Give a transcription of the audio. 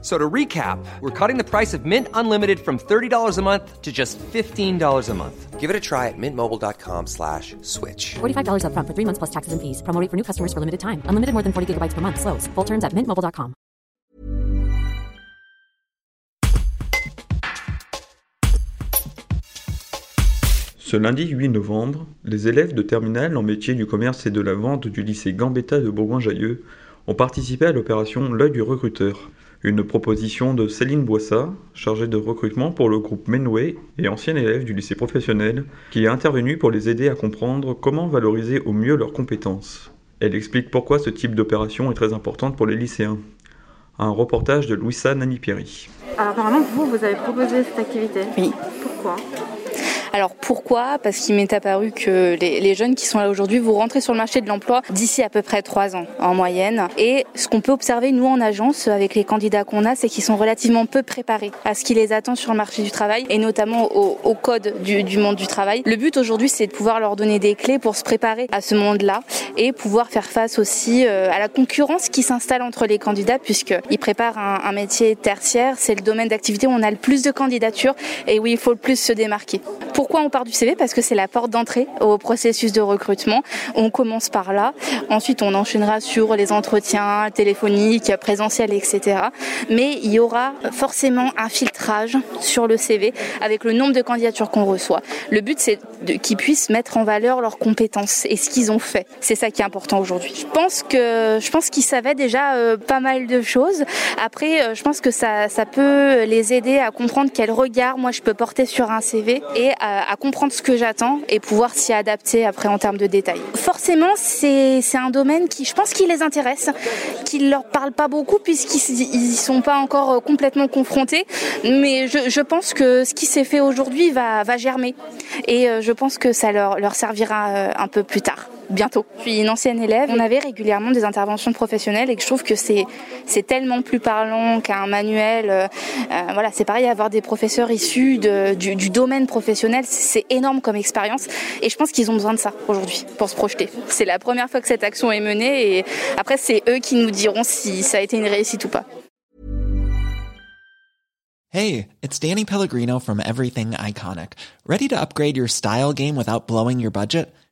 So to recap, we're cutting the price of Mint Unlimited from $30 a month to just $15 a month. Give it a try at mintmobile.com slash switch. $45 upfront for three months plus taxes and fees. Promo rate for new customers for limited time. Unlimited more than 40 gigabytes per month. Slows. Full terms at mintmobile.com. Ce lundi 8 novembre, les élèves de terminale en métier du commerce et de la vente du lycée Gambetta de Bourgoin-Jallieu ont participé à l'opération L'œil du recruteur, une proposition de Céline Boissat, chargée de recrutement pour le groupe Menway et ancienne élève du lycée professionnel, qui est intervenue pour les aider à comprendre comment valoriser au mieux leurs compétences. Elle explique pourquoi ce type d'opération est très importante pour les lycéens. Un reportage de Louisa Nani-Pierry. Alors apparemment, vous, vous avez proposé cette activité. Oui. Pourquoi? Alors pourquoi? Parce qu'il m'est apparu que les, jeunes qui sont là aujourd'hui vont rentrer sur le marché de l'emploi d'ici à peu près trois ans en moyenne. Et ce qu'on peut observer nous en agence avec les candidats qu'on a, c'est qu'ils sont relativement peu préparés à ce qui les attend sur le marché du travail et notamment au, code du, du monde du travail. Le but aujourd'hui, c'est de pouvoir leur donner des clés pour se préparer à ce monde-là et pouvoir faire face aussi euh, à la concurrence qui s'installe entre les candidats puisqu'ils préparent un, un métier tertiaire. C'est le domaine d'activité où on a le plus de candidatures et où il faut le plus se démarquer. Pourquoi on part du CV Parce que c'est la porte d'entrée au processus de recrutement. On commence par là. Ensuite, on enchaînera sur les entretiens téléphoniques, présentiels, etc. Mais il y aura forcément un filtrage sur le CV avec le nombre de candidatures qu'on reçoit. Le but, c'est qu'ils puissent mettre en valeur leurs compétences et ce qu'ils ont fait. C'est ça qui est important aujourd'hui. Je pense que je pense qu'ils savaient déjà euh, pas mal de choses. Après, euh, je pense que ça, ça peut les aider à comprendre quel regard moi je peux porter sur un CV et à, à comprendre ce que j'attends et pouvoir s'y adapter après en termes de détails. Forcément, c'est un domaine qui, je pense, qui les intéresse, qui leur parle pas beaucoup puisqu'ils y sont pas encore euh, complètement confrontés. Mais je, je pense que ce qui s'est fait aujourd'hui va, va germer et euh, je pense que ça leur, leur servira euh, un peu plus tard bientôt. Je suis une ancienne élève. On avait régulièrement des interventions professionnelles et je trouve que c'est c'est tellement plus parlant qu'un manuel. Euh, euh, voilà, c'est pareil avoir des professeurs issus du, du domaine professionnel, c'est énorme comme expérience et je pense qu'ils ont besoin de ça aujourd'hui pour se projeter. C'est la première fois que cette action est menée et après c'est eux qui nous diront si ça a été une réussite ou pas. Hey, it's Danny Pellegrino from Everything Iconic. Ready to upgrade your style game without blowing your budget?